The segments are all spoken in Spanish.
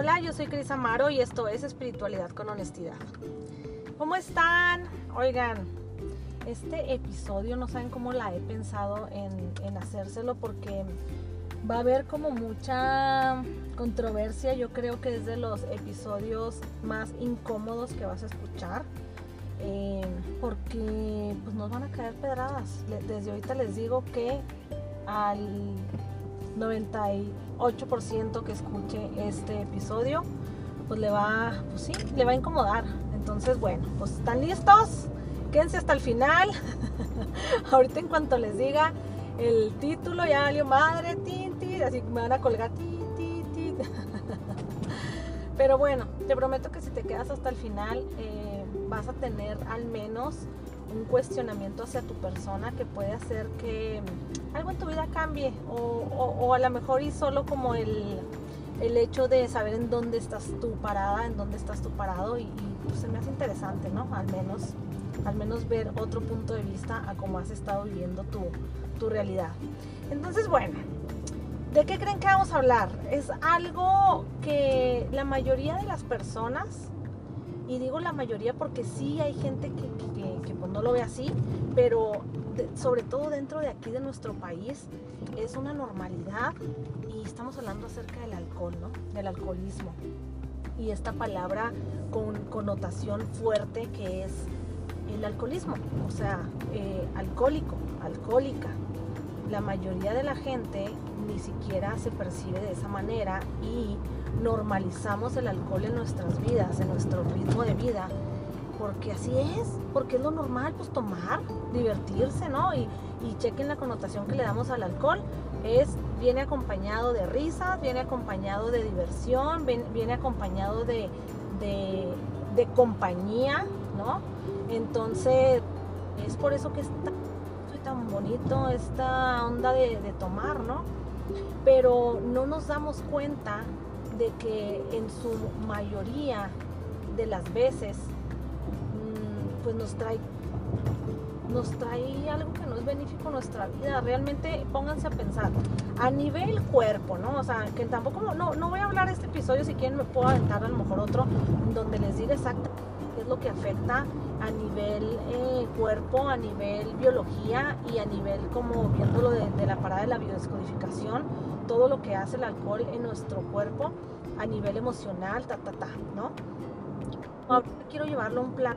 Hola, yo soy Cris Amaro y esto es Espiritualidad con Honestidad. ¿Cómo están? Oigan, este episodio no saben cómo la he pensado en, en hacérselo porque va a haber como mucha controversia. Yo creo que es de los episodios más incómodos que vas a escuchar. eh, porque pues nos van a caer pedradas. Desde ahorita les digo que al 98% que escuche este episodio, pues le va, pues sí, le va a incomodar. Entonces, bueno, pues están listos. Quédense hasta el final. Ahorita en cuanto les diga el título, ya valió madre, tin, tin, así me van a colgar, tin. Pero bueno, te prometo que si te quedas hasta el final, eh, vas a tener al menos un cuestionamiento hacia tu persona que puede hacer que algo en tu vida cambie o a lo mejor y solo como el, el hecho de saber en dónde estás tú parada, en dónde estás tú parado y, y, pues, se me hace interesante, ¿no? Al menos, al menos ver otro punto de vista a cómo has estado viviendo tu, tu realidad. Entonces, bueno, ¿de qué creen que vamos a hablar? Es algo que la mayoría de las personas y digo la mayoría porque sí hay gente que, pues, no lo ve así, pero sobre todo dentro de aquí de nuestro país es una normalidad y estamos hablando acerca del alcohol, ¿no? Del alcoholismo. Y esta palabra con connotación fuerte que es el alcoholismo, o sea, eh, alcohólico, alcohólica. La mayoría de la gente ni siquiera se percibe de esa manera y normalizamos el alcohol en nuestras vidas, en nuestro ritmo de vida, porque así es, porque es lo normal, pues tomar, divertirse, ¿no? Y, y chequen la connotación que le damos al alcohol, es, viene acompañado de risas, viene acompañado de diversión, viene acompañado de, de, compañía, ¿no? Entonces, es por eso que es tan, bonito esta onda de tomar, ¿no? Pero no nos damos cuenta de que en su mayoría de las veces mm, pues nos trae nos trae algo que no es benéfico nuestra vida. Realmente pónganse a pensar a nivel cuerpo, ¿no? O sea, que tampoco, no, no voy a hablar de este episodio, si quieren me puedo aventar a lo mejor otro donde les diga exactamente qué es lo que afecta a nivel eh, cuerpo, a nivel biología y a nivel como viéndolo de, de la parada de la biodescodificación, todo lo que hace el alcohol en nuestro cuerpo a nivel emocional, ta, ta, ta, ¿no? Ahorita quiero llevarlo a un plan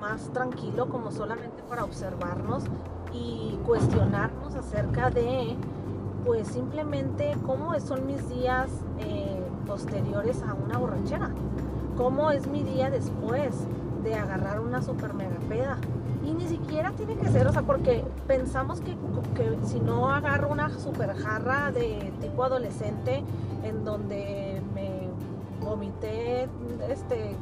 más tranquilo, como solamente para observarnos y cuestionarnos acerca de, pues simplemente cómo son mis días eh, posteriores a una borrachera, cómo es mi día después de agarrar una super mega peda. Y ni siquiera tiene que ser, o sea, porque pensamos que, que si no agarro una super jarra de tipo adolescente en donde me vomité este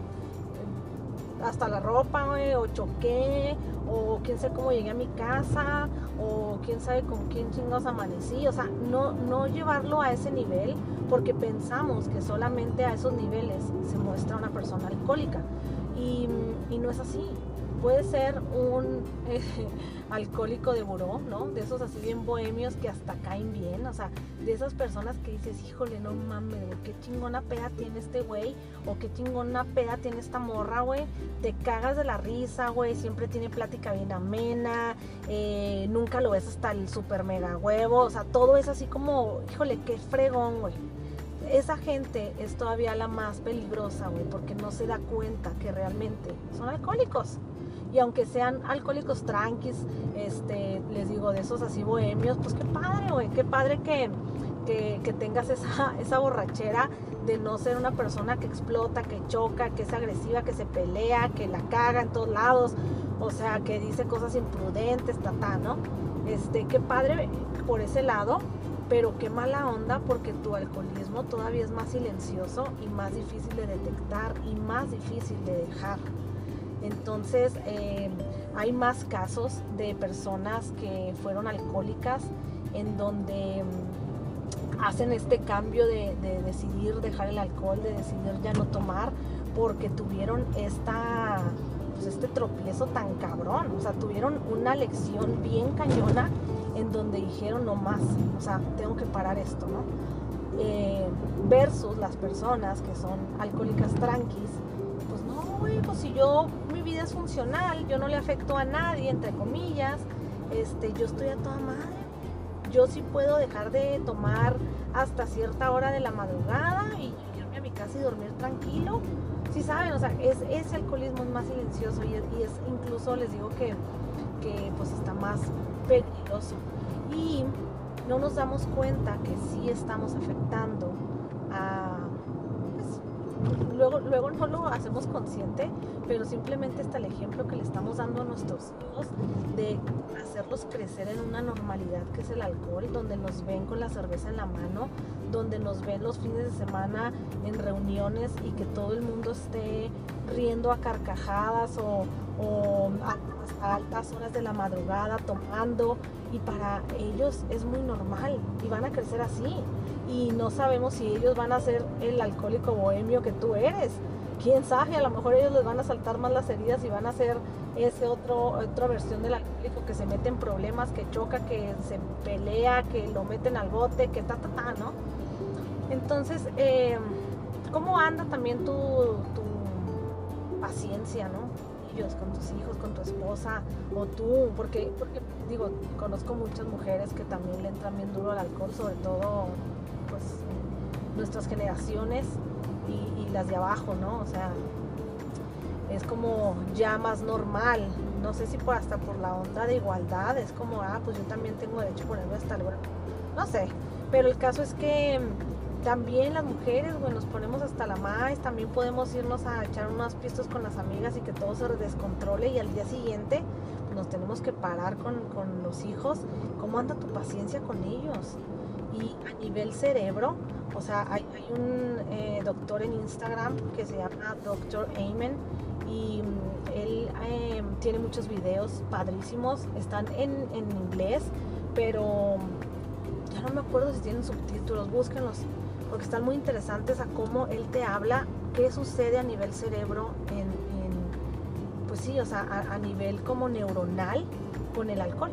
hasta la ropa, o choqué, o quién sabe cómo llegué a mi casa, o quién sabe con quién chingados amanecí, o sea, no, no llevarlo a ese nivel, porque pensamos que solamente a esos niveles se muestra una persona alcohólica, y, y no es así. Puede ser un eh, alcohólico de buró, ¿no? De esos así bien bohemios que hasta caen bien, o sea, de esas personas que dices, híjole, no mames, güey, qué chingona peda tiene este güey, o qué chingona peda tiene esta morra, güey, te cagas de la risa, güey, siempre tiene plática bien amena, eh, nunca lo ves hasta el super mega huevo, o sea, todo es así como, híjole, qué fregón, güey. Esa gente es todavía la más peligrosa, güey, porque no se da cuenta que realmente son alcohólicos. Y aunque sean alcohólicos tranquis, este, les digo, de esos así bohemios, pues qué padre, güey, qué padre que, que, tengas esa, esa borrachera de no ser una persona que explota, que choca, que es agresiva, que se pelea, que la caga en todos lados, o sea, que dice cosas imprudentes, ta, ¿no? Este, qué padre por ese lado, pero qué mala onda porque tu alcoholismo todavía es más silencioso y más difícil de detectar y más difícil de dejar. Entonces, eh, hay más casos de personas que fueron alcohólicas en donde mm, hacen este cambio de, de decidir dejar el alcohol, de decidir ya no tomar, porque tuvieron esta, pues este tropiezo tan cabrón. O sea, tuvieron una lección bien cañona en donde dijeron no más, o sea, tengo que parar esto, ¿no? eh, versus las personas que son alcohólicas tranquis, pues no, güey, pues si yo, mi vida es funcional, yo no le afecto a nadie, entre comillas, este, yo estoy a toda madre. Yo sí puedo dejar de tomar hasta cierta hora de la madrugada y irme a mi casa y dormir tranquilo. Sí saben, o sea, es, ese alcoholismo es más silencioso y es, incluso, les digo que, que pues está más peligroso. Y no nos damos cuenta que sí estamos afectando luego, luego no lo hacemos consciente, pero simplemente está el ejemplo que le estamos dando a nuestros hijos de hacerlos crecer en una normalidad que es el alcohol, donde nos ven con la cerveza en la mano, donde nos ven los fines de semana en reuniones y que todo el mundo esté riendo a carcajadas o, o a altas horas de la madrugada tomando. Y para ellos es muy normal y van a crecer así y no sabemos si ellos van a ser el alcohólico bohemio que tú eres. Quién sabe, a lo mejor ellos les van a saltar más las heridas y van a ser ese otro otra versión del alcohólico que se mete en problemas, que choca, que se pelea, que lo meten al bote, que ta ta ta, ¿no? Entonces, eh, ¿cómo anda también tu, tu paciencia, no? con tus hijos, con tu esposa o tú, porque, porque digo, conozco muchas mujeres que también le entran bien duro al alcohol, sobre todo nuestras generaciones y, las de abajo, ¿no? O sea, es como ya más normal, no sé si por hasta por la onda de igualdad, es como, ah, pues yo también tengo derecho a ponerme hasta el no sé, pero el caso es que también las mujeres, bueno, nos ponemos hasta la más, también podemos irnos a echar unas pistas con las amigas y que todo se descontrole y al día siguiente nos tenemos que parar con, los hijos. ¿Cómo anda tu paciencia con ellos? Y a nivel cerebro, o sea, hay, un eh, doctor en Instagram que se llama Dr. Amen y mm, él em, tiene muchos videos padrísimos, están en, en inglés, pero ya no me acuerdo si tienen subtítulos, búsquenlos porque están muy interesantes a cómo él te habla qué sucede a nivel cerebro en, pues sí, o sea, a, nivel como neuronal con el alcohol.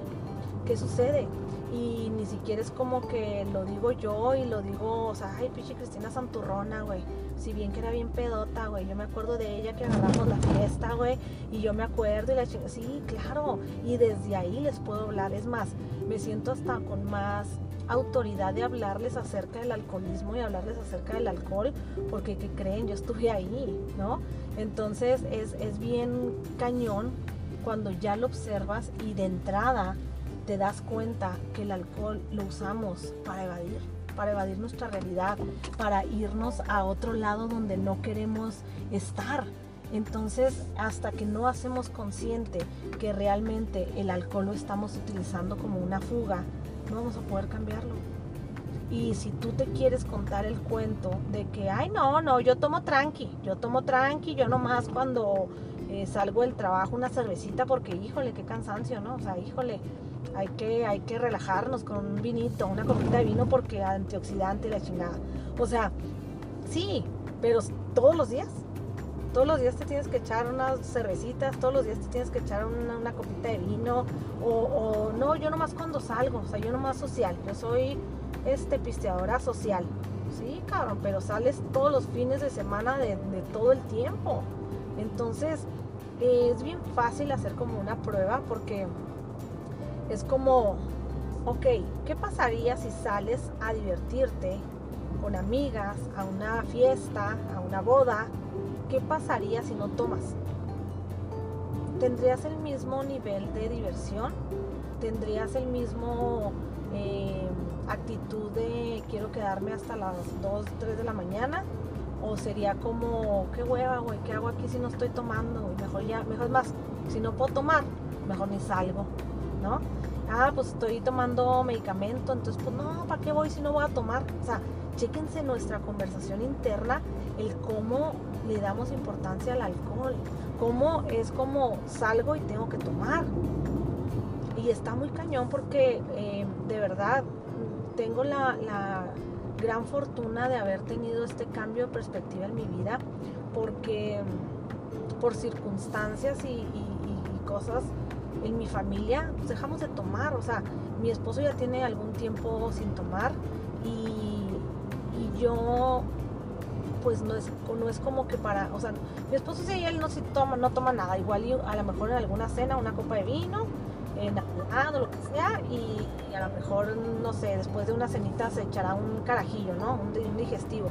¿Qué sucede? Y ni siquiera es como que lo digo yo y lo digo, o sea, ay, pinche Cristina Santurrona, güey. Si bien que era bien pedota, güey. Yo me acuerdo de ella que agarramos la fiesta, güey. Y yo me acuerdo y la chingada. Sí, claro. Y desde ahí les puedo hablar. Es más, me siento hasta con más autoridad de hablarles acerca del alcoholismo y hablarles acerca del alcohol, porque que creen, yo estuve ahí, ¿no? Entonces es, es bien cañón cuando ya lo observas y de entrada te das cuenta que el alcohol lo usamos para evadir, para evadir nuestra realidad, para irnos a otro lado donde no queremos estar. Entonces, hasta que no hacemos consciente que realmente el alcohol lo estamos utilizando como una fuga, no vamos a poder cambiarlo. Y si tú te quieres contar el cuento de que, ay, no, no, yo tomo tranqui, yo tomo tranqui, yo nomás cuando eh, salgo del trabajo una cervecita porque, híjole, qué cansancio, ¿no? O sea, híjole, hay que, hay que relajarnos con un vinito, una copita de vino porque antioxidante y la chingada. O sea, sí, pero todos los días todos los días te tienes que echar unas cervecitas, todos los días te tienes que echar una, copita de vino, o, no, yo nomás cuando salgo, o sea, yo nomás social, yo soy este pisteadora social, sí, cabrón, pero sales todos los fines de semana de, todo el tiempo. Entonces, es bien fácil hacer como una prueba porque es como, ok, ¿qué pasaría si sales a divertirte con amigas, a una fiesta, a una boda? ¿qué pasaría si no tomas? ¿Tendrías el mismo nivel de diversión? ¿Tendrías el mismo eh, actitud de quiero quedarme hasta las 2, 3 de la mañana? ¿O sería como, qué hueva, güey, qué hago aquí si no estoy tomando? Mejor ya, mejor es más, si no puedo tomar, mejor ni salgo, ¿no? Ah, pues estoy tomando medicamento, entonces pues no, ¿para qué voy si no voy a tomar? O sea, chéquense nuestra conversación interna, el cómo le damos importancia al alcohol, cómo es como salgo y tengo que tomar. Y está muy cañón porque eh, de verdad tengo la, gran fortuna de haber tenido este cambio de perspectiva en mi vida porque por circunstancias y, cosas en mi familia pues dejamos de tomar. O sea, mi esposo ya tiene algún tiempo sin tomar y y yo pues no es, no es como que para, o sea, mi esposo sí, él no, toma, no toma nada, igual a lo mejor en alguna cena una copa de vino, en o lo que sea, y, a lo mejor, no sé, después de una cenita se echará un carajillo, ¿no? Un, digestivo,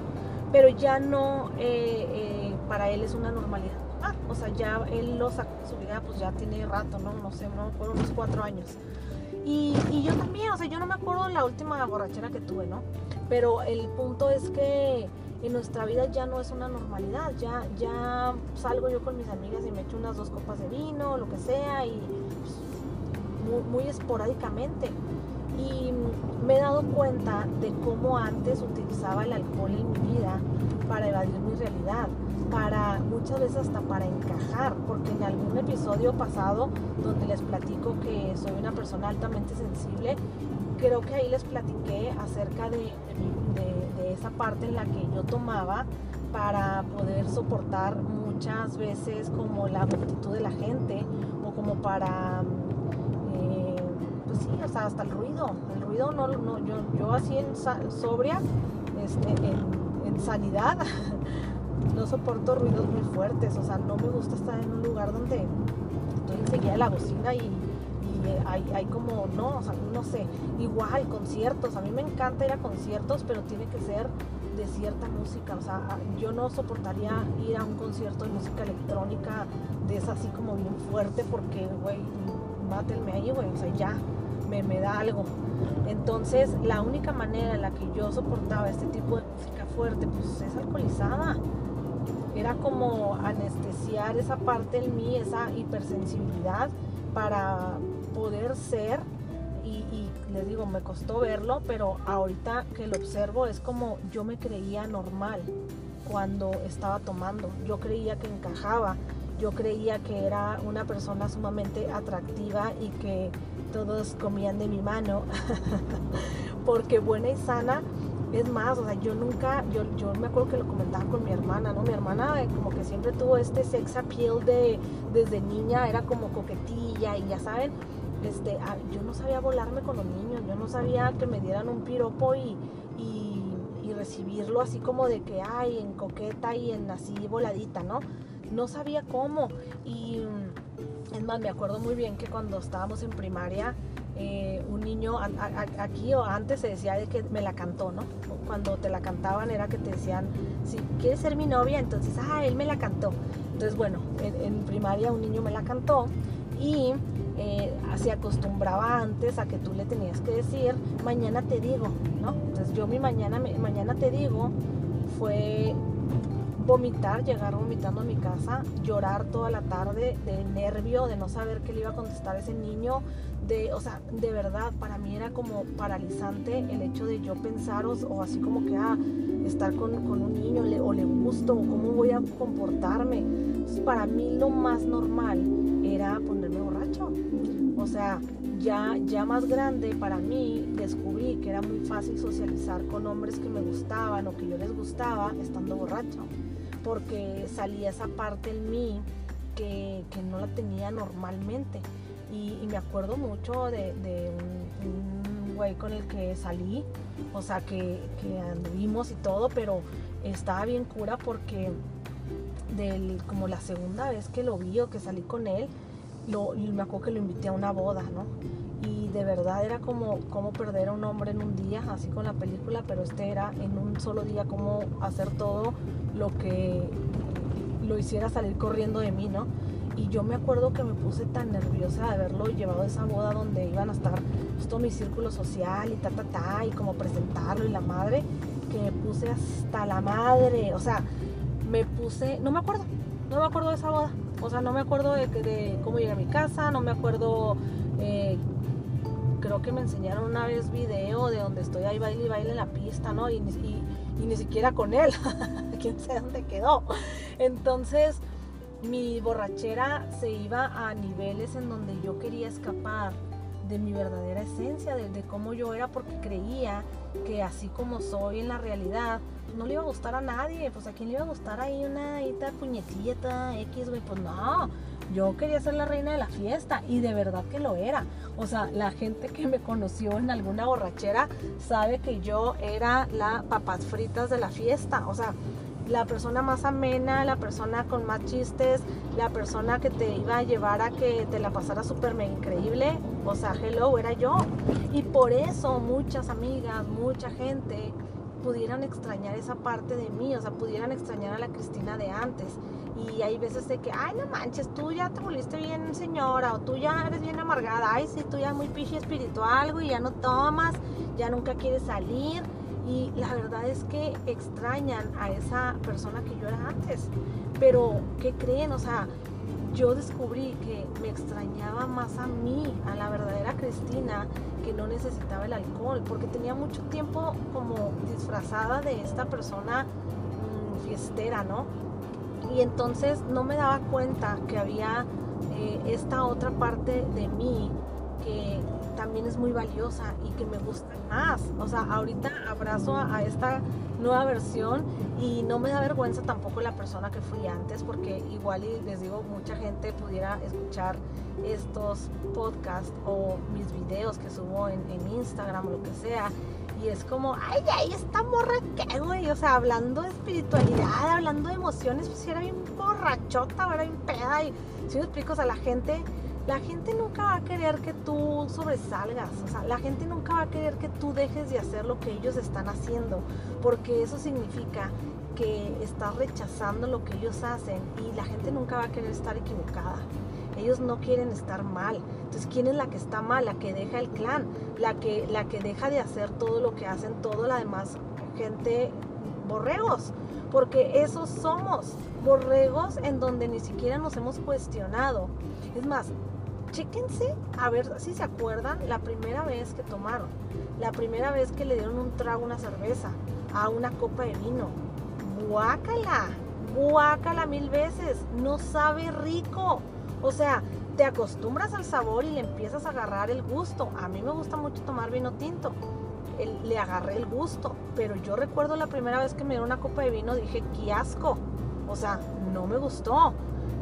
pero ya no, eh, eh, para él es una normalidad. O sea, ya él lo sacó su vida, pues ya tiene rato, ¿no? No sé, ¿no? por unos cuatro años. Y, y, yo también, o sea, yo no me acuerdo de la última borrachera que tuve, ¿no? Pero el punto es que en nuestra vida ya no es una normalidad, ya, ya salgo yo con mis amigas y me echo unas dos copas de vino, lo que sea, y pues, muy, esporádicamente. Y dado cuenta de cómo antes utilizaba el alcohol en mi vida para evadir mi realidad, para muchas veces hasta para encajar, porque en algún episodio pasado donde les platico que soy una persona altamente sensible, creo que ahí les platiqué acerca de, esa parte en la que yo tomaba para poder soportar muchas veces como la multitud de la gente o como para, hasta el ruido. El ruido no, no yo, yo así en sobria, este, en, sanidad, no soporto ruidos muy fuertes, o sea, no me gusta estar en un lugar donde estoy enseguida de la bocina y hay, como, no, o sea, no sé, igual conciertos, a mí me encanta ir a conciertos, pero tiene que ser de cierta música, o sea, yo no soportaría ir a un concierto de música electrónica de esa así como bien fuerte porque, güey, mátenme ahí, güey, o sea, ya, me, me da algo. Entonces, la única manera en la que yo soportaba este tipo de música fuerte, pues es alcoholizada. Era como anestesiar esa parte en mí, esa hipersensibilidad para poder ser, y, les digo, me costó verlo, pero ahorita que lo observo es como yo me creía normal cuando estaba tomando, yo creía que encajaba, yo creía que era una persona sumamente atractiva y que todos comían de mi mano, porque buena y sana es más, o sea, yo nunca, yo, yo me acuerdo que lo comentaba con mi hermana, ¿no? Mi hermana eh, como que siempre tuvo este sex appeal de, desde niña, era como coquetilla y ya saben, este, yo no sabía volarme con los niños, yo no sabía que me dieran un piropo y, recibirlo así como de que, ay, en coqueta y en así voladita, ¿no? No sabía cómo. Y es más, me acuerdo muy bien que cuando estábamos en primaria, eh, un niño, aquí o antes se decía de que me la cantó, ¿no? Cuando te la cantaban era que te decían, si quieres ser mi novia, entonces, ah, él me la cantó. Entonces, bueno, en primaria un niño me la cantó y eh, se acostumbraba antes a que tú le tenías que decir, mañana te digo, ¿no? Entonces yo mi mañana, mañana te digo fue vomitar, llegar vomitando a mi casa, llorar toda la tarde de nervio, de no saber qué le iba a contestar ese niño, de, o sea, de verdad, para mí era como paralizante el hecho de yo pensar o, así como que, ah, estar con, un niño le, o le gusto o cómo voy a comportarme. para mí lo más normal era ponerme borracho. O sea, ya, ya más grande para mí descubrí que era muy fácil socializar con hombres que me gustaban o que yo les gustaba estando borracho. Porque salía esa parte en mí que, no la tenía normalmente. Y, me acuerdo mucho de, un, güey con el que salí, o sea, que, que anduvimos y todo, pero estaba bien cura porque del, como la segunda vez que lo vi o que salí con él, lo, me acuerdo que lo invité a una boda, ¿no? Y de verdad era como, como perder a un hombre en un día, así con la película, pero este era en un solo día como hacer todo lo que lo hiciera salir corriendo de mí, ¿no? Y yo me acuerdo que me puse tan nerviosa de haberlo llevado a esa boda donde iban a estar pues, todo mi círculo social y ta, ta, ta, y como presentarlo y la madre, que me puse hasta la madre, o sea, me puse, no me acuerdo, no me acuerdo de esa boda. O sea, no me acuerdo de, cómo llegué a mi casa, no me acuerdo, eh, creo que me enseñaron una vez video de donde estoy ahí baile y baile en la pista, ¿no? Ni siquiera con él, quién sabe dónde quedó. Entonces, mi borrachera se iba a niveles en donde yo quería escapar de mi verdadera esencia, de, cómo yo era, porque creía que así como soy en la realidad, no le iba a gustar a nadie. Pues a quién le iba a gustar ahí una puñetita X, güey. Pues no. Yo quería ser la reina de la fiesta y de verdad que lo era. O sea, la gente que me conoció en alguna borrachera sabe que yo era la papas fritas de la fiesta. O sea, la persona más amena, la persona con más chistes, la persona que te iba a llevar a que te la pasara súper increíble. O sea, hello, era yo. Y por eso muchas amigas, mucha gente pudieran extrañar esa parte de mí, o sea, pudieran extrañar a la Cristina de antes. Y hay veces de que, ay, no manches, tú ya te volviste bien señora, o tú ya eres bien amargada, ay, sí, tú ya muy pichi espiritual, y ya no tomas, ya nunca quieres salir. Y la verdad es que extrañan a esa persona que yo era antes. Pero, ¿qué creen? O sea, yo descubrí que me extrañaba más a mí, a la verdadera Cristina, que no necesitaba el alcohol, porque tenía mucho tiempo como disfrazada de esta persona mm, fiestera, ¿no? Y entonces no me daba cuenta que había eh, esta otra parte de mí que también es muy valiosa y que me gusta más. O sea, ahorita abrazo a, esta nueva versión y no me da vergüenza tampoco la persona que fui antes porque igual y les digo, mucha gente pudiera escuchar estos podcasts o mis videos que subo en, Instagram o lo que sea y es como, ay, ay, esta morra que, güey, o sea, hablando de espiritualidad, hablando de emociones, pues era bien borrachota, era bien peda y si me explico, o sea, la gente la gente nunca va a querer que tú sobresalgas, o sea, la gente nunca va a querer que tú dejes de hacer lo que ellos están haciendo, porque eso significa que estás rechazando lo que ellos hacen y la gente nunca va a querer estar equivocada. Ellos no quieren estar mal. Entonces, ¿quién es la que está mal? La que deja el clan, la que, la que deja de hacer todo lo que hacen toda la demás gente borregos. Porque esos somos borregos en donde ni siquiera nos hemos cuestionado. Es más, chéquense a ver si se acuerdan la primera vez que tomaron, la primera vez que le dieron un trago, una cerveza, a una copa de vino. Guácala, guácala mil veces, no sabe rico. O sea, te acostumbras al sabor y le empiezas a agarrar el gusto. A mí me gusta mucho tomar vino tinto. le agarré el gusto, pero yo recuerdo la primera vez que me dieron una copa de vino, dije, qué asco. O sea, no me gustó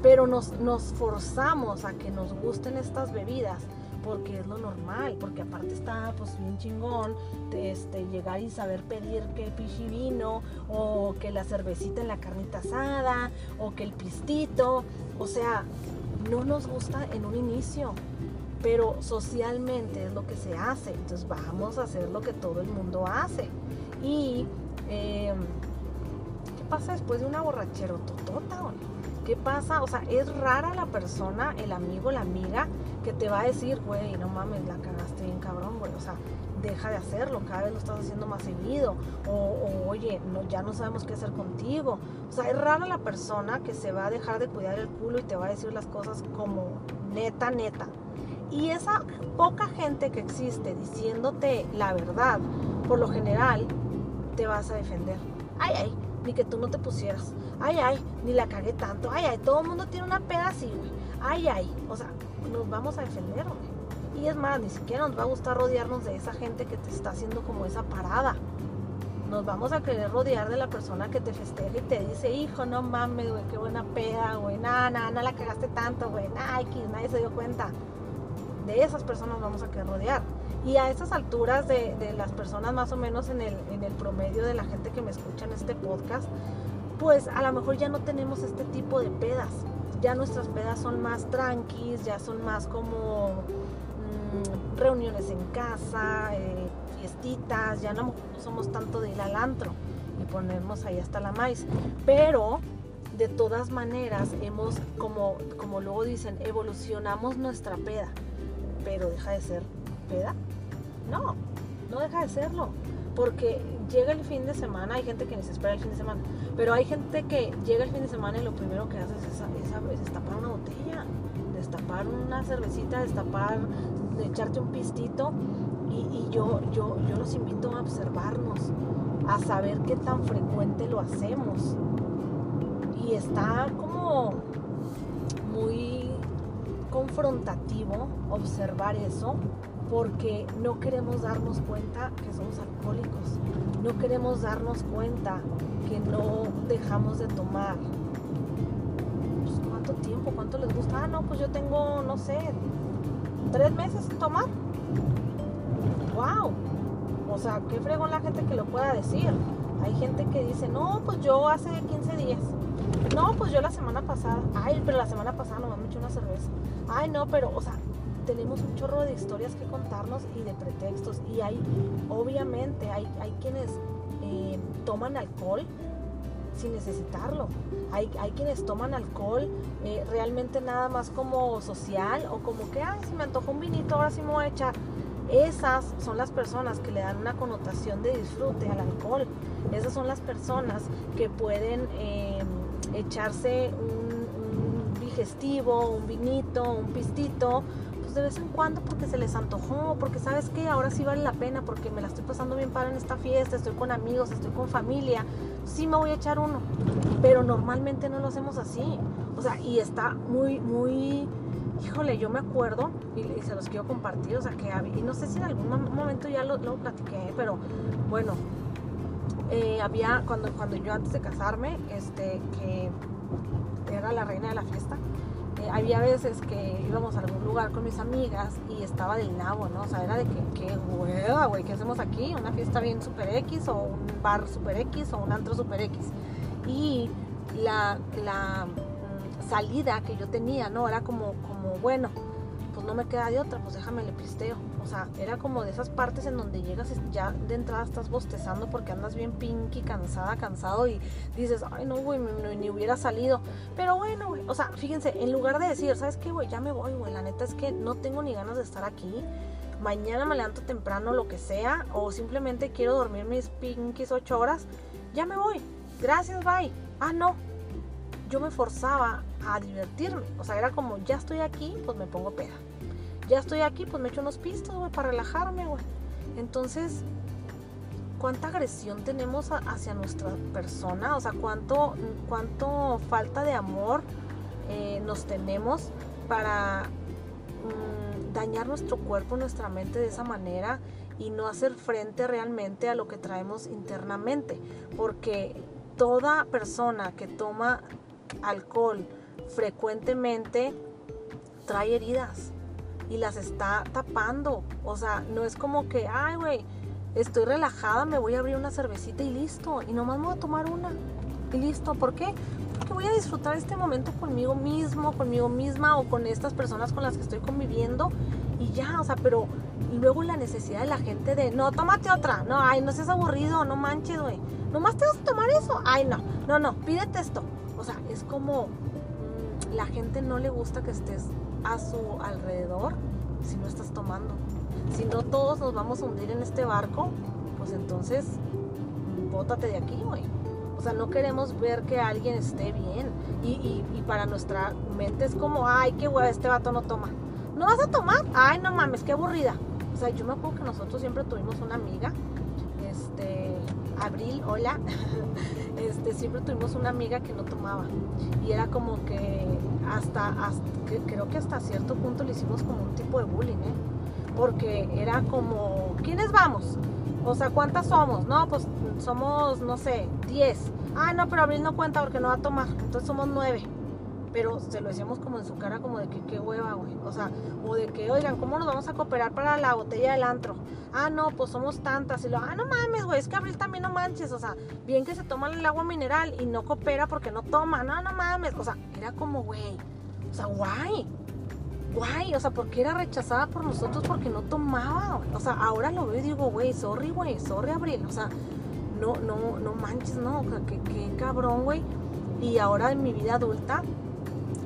pero nos, nos forzamos a que nos gusten estas bebidas porque es lo normal, porque aparte está pues bien chingón este, llegar y saber pedir que pichi vino o que la cervecita en la carnita asada o que el pistito, o sea, no nos gusta en un inicio, pero socialmente es lo que se hace, entonces vamos a hacer lo que todo el mundo hace. Y, em, ¿qué pasa después de una borrachera totota? ¿Qué pasa? O sea, es rara la persona, el amigo, la amiga, que te va a decir, güey, no mames, la cagaste bien cabrón, güey. O sea, deja de hacerlo, cada vez lo estás haciendo más seguido. O, oye, no, ya no sabemos qué hacer contigo. O sea, es rara la persona que se va a dejar de cuidar el culo y te va a decir las cosas como neta, neta. Y esa poca gente que existe diciéndote la verdad, por lo general, te vas a defender. Ay, ay, ni que tú no te pusieras. Ay, ay, ni la cagué tanto. Ay, ay, todo el mundo tiene una peda así, güey. Ay, ay. O sea, nos vamos a defender, güey. Y es más, ni siquiera nos va a gustar rodearnos de esa gente que te está haciendo como esa parada. Nos vamos a querer rodear de la persona que te festeja y te dice, hijo, no mames, güey, qué buena peda, güey. Nada, nada, no la cagaste tanto, güey. Nadie se dio cuenta. De esas personas vamos a querer rodear. Y a esas alturas de, las personas más o menos en el, promedio de la gente que me escucha en este podcast, pues a lo mejor ya no tenemos este tipo de pedas. Ya nuestras pedas son más tranquis, ya son más como mm, reuniones en casa, eh, fiestitas, ya no, somos tanto de ir al antro y ponernos ahí hasta la maíz. Pero de todas maneras hemos, como, como luego dicen, evolucionamos nuestra peda, pero deja de ser peda no, no deja de serlo. Porque llega el fin de semana, hay gente que ni se espera el fin de semana, pero hay gente que llega el fin de semana y lo primero que hace es, destapar una botella, destapar una cervecita, destapar, echarte un pistito. Y, yo, yo, yo los invito a observarnos, a saber qué tan frecuente lo hacemos. Y está como muy confrontativo observar eso porque no queremos darnos cuenta que somos alcohólicos, no queremos darnos cuenta que no dejamos de tomar. Pues, ¿cuánto tiempo? ¿Cuánto les gusta? Ah, no, pues yo tengo, no sé, tres meses tomar. ¡Wow! O sea, qué fregón la gente que lo pueda decir. Hay gente que dice, no, pues yo hace 15 días. No, pues yo la semana pasada. Ay, pero la semana pasada no me eché una cerveza. Ay, no, pero, o sea, tenemos un chorro de historias que contarnos y de pretextos. Y hay, obviamente, hay, hay quienes eh, toman alcohol sin necesitarlo. Hay, hay quienes toman alcohol eh, realmente nada más como social o como que, ay, si me antojo un vinito, ahora sí me voy a echar. Esas son las personas que le dan una connotación de disfrute al alcohol. Esas son las personas que pueden em, echarse un digestivo, un vinito, un pistito, de vez en cuando porque se les antojó, porque sabes que ahora sí vale la pena, porque me la estoy pasando bien para en esta fiesta, estoy con amigos, estoy con familia, sí me voy a echar uno, pero normalmente no lo hacemos así, o sea, y está muy, muy, híjole, yo me acuerdo y, se los quiero compartir, o sea, que y no sé si en algún momento ya lo, lo platiqué, pero bueno, eh, había, cuando, cuando yo antes de casarme, este, que era la reina de la fiesta, eh, había veces que íbamos a algún lugar con mis amigas y estaba del nabo, ¿no? O sea, era de que, qué hueva, güey, ¿qué hacemos aquí? ¿Una fiesta bien super X o un bar super X o un antro super X? Y la, la mm, salida que yo tenía, ¿no? Era como, como bueno, pues no me queda de otra, pues déjame le pisteo. O sea, era como de esas partes en donde llegas y ya de entrada estás bostezando porque andas bien pinky, cansada, cansado y dices, ay no, güey, ni, hubiera salido. Pero bueno, güey, o sea, fíjense, en lugar de decir, ¿sabes qué, güey? Ya me voy, güey, la neta es que no tengo ni ganas de estar aquí. Mañana me levanto temprano, lo que sea, o simplemente quiero dormir mis pinkies ocho horas, ya me voy. Gracias, bye. Ah, no. Yo me forzaba a divertirme. O sea, era como, ya estoy aquí, pues me pongo peda. Ya estoy aquí, pues me echo unos pistos, para relajarme, güey. Entonces, ¿cuánta agresión tenemos hacia nuestra persona? O sea, ¿cuánto, cuánto falta de amor eh, nos tenemos para mm, dañar nuestro cuerpo, nuestra mente de esa manera y no hacer frente realmente a lo que traemos internamente? Porque toda persona que toma alcohol, frecuentemente trae heridas y las está tapando. O sea, no es como que, ay, güey, estoy relajada, me voy a abrir una cervecita y listo. Y nomás me voy a tomar una. Y listo. ¿Por qué? Porque voy a disfrutar este momento conmigo mismo, conmigo misma o con estas personas con las que estoy conviviendo. Y ya, o sea, pero luego la necesidad de la gente de, no, tómate otra. No, ay, no seas aburrido, no manches, güey. Nomás te vas a tomar eso. Ay, no, no, no, pídete esto. O sea, es como mm, la gente no le gusta que estés a su alrededor si no estás tomando. Si no todos nos vamos a hundir en este barco, pues entonces bótate de aquí, güey. O sea, no queremos ver que alguien esté bien. Y, para nuestra mente es como, ay, qué hueva, este vato no toma. ¿No vas a tomar? Ay, no mames, qué aburrida. O sea, yo me acuerdo que nosotros siempre tuvimos una amiga, este, Abril, hola. Este, siempre tuvimos una amiga que no tomaba. Y era como que hasta, creo que hasta cierto punto le hicimos como un tipo de bullying, ¿eh? Porque era como, ¿quiénes vamos? O sea, ¿cuántas somos? No, pues somos, no sé, 10. Ah, no, pero Abril no cuenta porque no va a tomar. Entonces somos 9 pero se lo decíamos como en su cara, como de que qué hueva, güey. O sea, o de que, oigan, ¿cómo nos vamos a cooperar para la botella del antro? Ah, no, pues somos tantas. Y lo, ah, no mames, güey, es que Abril también no manches. O sea, bien que se toma el agua mineral y no coopera porque no toma. No, no mames. O sea, era como, güey. O sea, guay. Guay, o sea, porque era rechazada por nosotros porque no tomaba. O sea, ahora lo veo y digo, güey, sorry, güey, sorry, Abril. O sea, no, no, no manches, no. O sea, qué, qué cabrón, güey. Y ahora en mi vida adulta,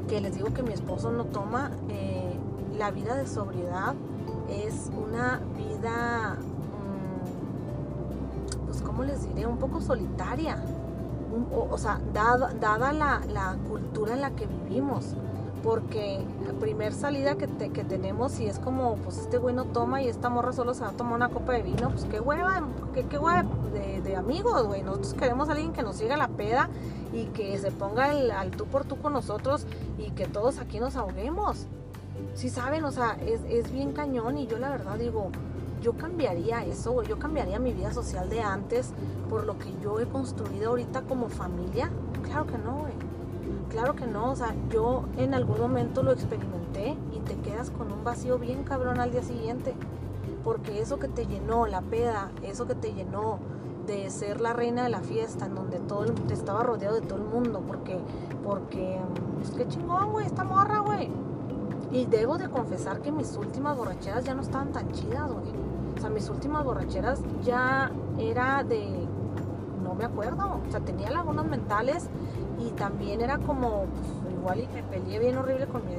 que les digo que mi esposo no toma, eh, la vida de sobriedad es una vida, mm, pues como les diré, un poco solitaria. o, sea, dada, dada la, la, cultura en la que vivimos. Porque la primer salida que, que tenemos y es como, pues este güey no toma y esta morra solo se va a tomar una copa de vino, pues qué hueva, qué, qué hueva de, de amigos, güey. Nosotros queremos a alguien que nos siga la peda y que se ponga al tú por tú con nosotros que todos aquí nos ahoguemos. Si saben, o sea, es, es, bien cañón y yo la verdad digo, yo cambiaría eso, yo cambiaría mi vida social de antes por lo que yo he construido ahorita como familia. Claro que no, güey. claro que no, o sea, yo en algún momento lo experimenté y te quedas con un vacío bien cabrón al día siguiente, porque eso que te llenó la peda, eso que te llenó de ser la reina de la fiesta, en donde todo el, estaba rodeado de todo el mundo, porque, porque, pues qué chingón, güey, esta morra, güey. Y debo de confesar que mis últimas borracheras ya no estaban tan chidas, güey. O sea, mis últimas borracheras ya era de, no me acuerdo, o sea, tenía lagunas mentales y también era como, pues, igual y me peleé bien horrible con mi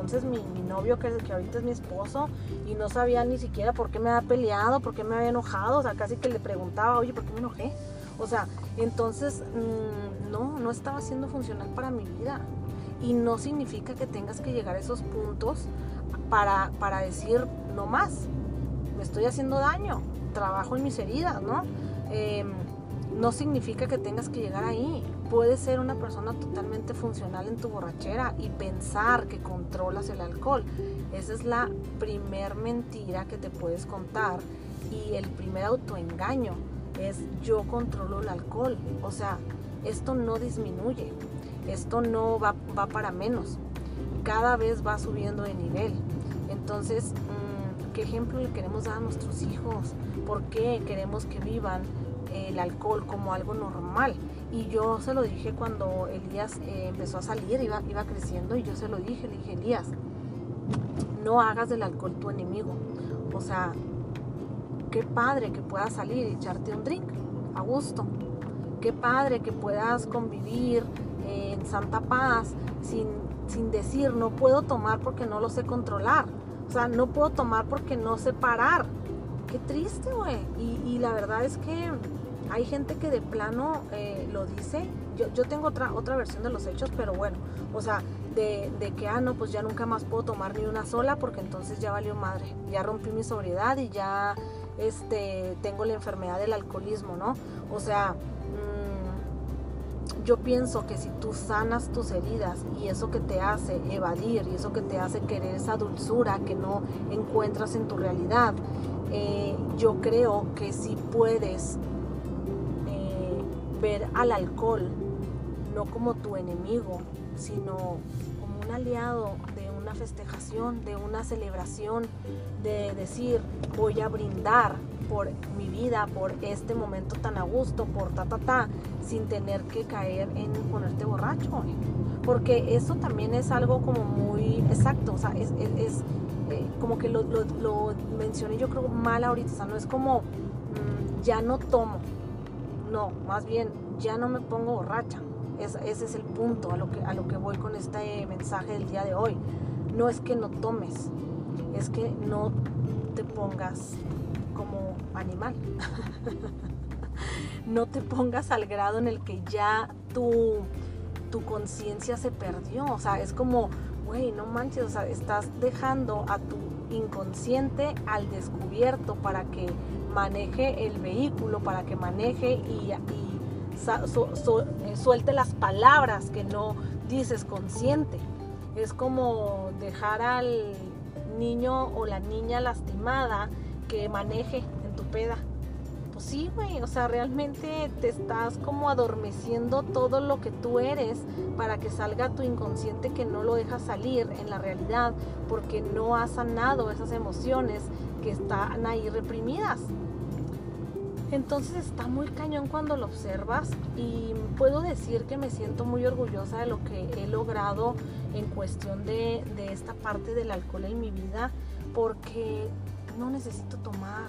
entonces mi, novio, que, que ahorita es mi esposo, y no sabía ni siquiera por qué me había peleado, por qué me había enojado, o sea, casi que le preguntaba, oye, ¿por qué me enojé? O sea, entonces, mm, no, no estaba siendo funcional para mi vida. Y no significa que tengas que llegar a esos puntos para, para decir, no más, me estoy haciendo daño, trabajo en mis heridas, ¿no? Em, no significa que tengas que llegar ahí. Puedes ser una persona totalmente funcional en tu borrachera y pensar que controlas el alcohol. Esa es la primer mentira que te puedes contar y el primer autoengaño es yo controlo el alcohol. O sea, esto no disminuye, esto no va, va para menos. Cada vez va subiendo de nivel. Entonces, mm, ¿qué ejemplo le queremos dar a nuestros hijos? ¿Por qué queremos que vivan el alcohol como algo normal. Y yo se lo dije cuando Elías eh, empezó a salir, iba, iba creciendo, y yo se lo dije, le dije, Elías, no hagas del alcohol tu enemigo. O sea, qué padre que puedas salir y echarte un drink a gusto. Qué padre que puedas convivir en santa paz sin, sin decir, no puedo tomar porque no lo sé controlar. O sea, no puedo tomar porque no sé parar. Qué triste, güey. Y la verdad es que hay gente que de plano eh, lo dice. Yo, yo, tengo otra, otra versión de los hechos, pero bueno, o sea, de, que, ah, no, pues ya nunca más puedo tomar ni una sola porque entonces ya valió madre. Ya rompí mi sobriedad y ya este, tengo la enfermedad del alcoholismo, ¿no? O sea, mmm, yo pienso que si tú sanas tus heridas y eso que te hace evadir y eso que te hace querer esa dulzura que no encuentras en tu realidad, eh, yo creo que si puedes ver al alcohol no como tu enemigo, sino como un aliado de una festejación, de una celebración, de decir voy a brindar por mi vida, por este momento tan a gusto, por ta ta ta, sin tener que caer en ponerte borracho. Porque eso también es algo como muy exacto, o sea, es, eh, como que lo, mencioné yo creo mal ahorita, o sea, no es como mm, ya no tomo, no, más bien ya no me pongo borracha. ese es el punto a lo, que, a lo que voy con este mensaje del día de hoy. No es que no tomes, es que no te pongas como animal. no te pongas al grado en el que ya tu, tu conciencia se perdió. O sea, es como, güey, no manches, o sea, estás dejando a tu inconsciente al descubierto para que maneje el vehículo, para que maneje y, eh, suelte las palabras que no dices consciente. Es como dejar al niño o la niña lastimada que maneje en tu peda. Pues sí, güey, o sea, realmente te estás como adormeciendo todo lo que tú eres para que salga tu inconsciente que no lo deja salir en la realidad porque no has sanado esas emociones que están ahí reprimidas. Entonces está muy cañón cuando lo observas y puedo decir que me siento muy orgullosa de lo que he logrado en cuestión de, esta parte del alcohol en mi vida porque no necesito tomar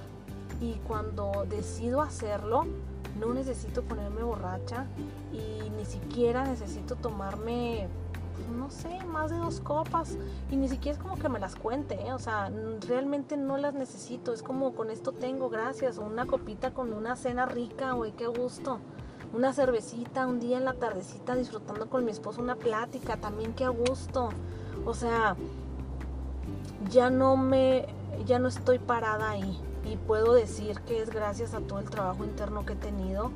y cuando decido hacerlo no necesito ponerme borracha y ni siquiera necesito tomarme no sé, más de dos copas y ni siquiera es como que me las cuente, ¿eh? o sea, realmente no las necesito, es como con esto tengo, gracias, una copita con una cena rica, güey, qué gusto. Una cervecita, un día en la tardecita disfrutando con mi esposo una plática, también qué gusto. O sea, ya no me, ya no estoy parada ahí y puedo decir que es gracias a todo el trabajo interno que he tenido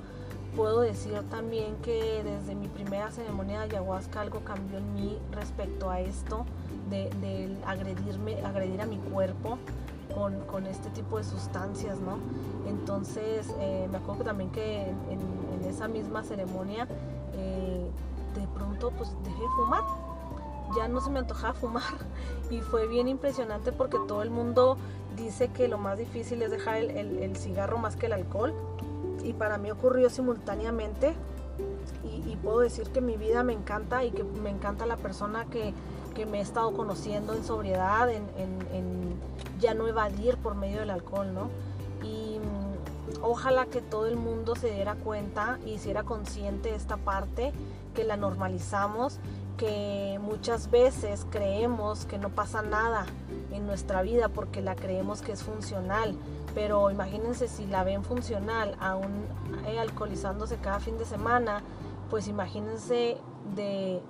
puedo decir también que desde mi primera ceremonia de ayahuasca algo cambió en mí respecto a esto, de, agredirme, agredir a mi cuerpo con, este tipo de sustancias, ¿no? Entonces, eh, me acuerdo también que en, esa misma ceremonia, eh, de pronto pues dejé de fumar. Ya no se me antojaba fumar y fue bien impresionante porque todo el mundo dice que lo más difícil es dejar el, cigarro más que el alcohol y para mí ocurrió simultáneamente y, puedo decir que mi vida me encanta y que me encanta la persona que, me he estado conociendo en sobriedad, en, en, ya no evadir por medio del alcohol, ¿no? Y mm, ojalá que todo el mundo se diera cuenta y hiciera consciente de esta parte, que la normalizamos, que muchas veces creemos que no pasa nada en nuestra vida porque la creemos que es funcional, pero imagínense si la ven funcional aún eh, alcoholizándose cada fin de semana, pues imagínense de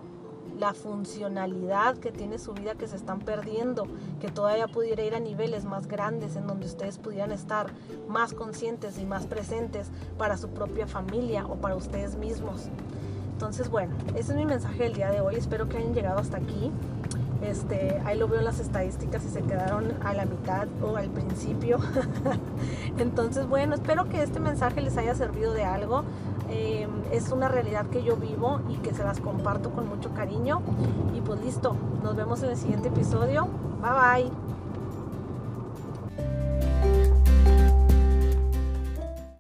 la funcionalidad que tiene su vida que se están perdiendo, que todavía pudiera ir a niveles más grandes en donde ustedes pudieran estar más conscientes y más presentes para su propia familia o para ustedes mismos. Entonces, bueno, ese es mi mensaje del día de hoy. Espero que hayan llegado hasta aquí. Este, ahí lo veo en las estadísticas y se quedaron a la mitad o al principio. Entonces, bueno, espero que este mensaje les haya servido de algo. Em, es una realidad que yo vivo y que se las comparto con mucho cariño. Y pues listo, nos vemos en el siguiente episodio. Bye bye.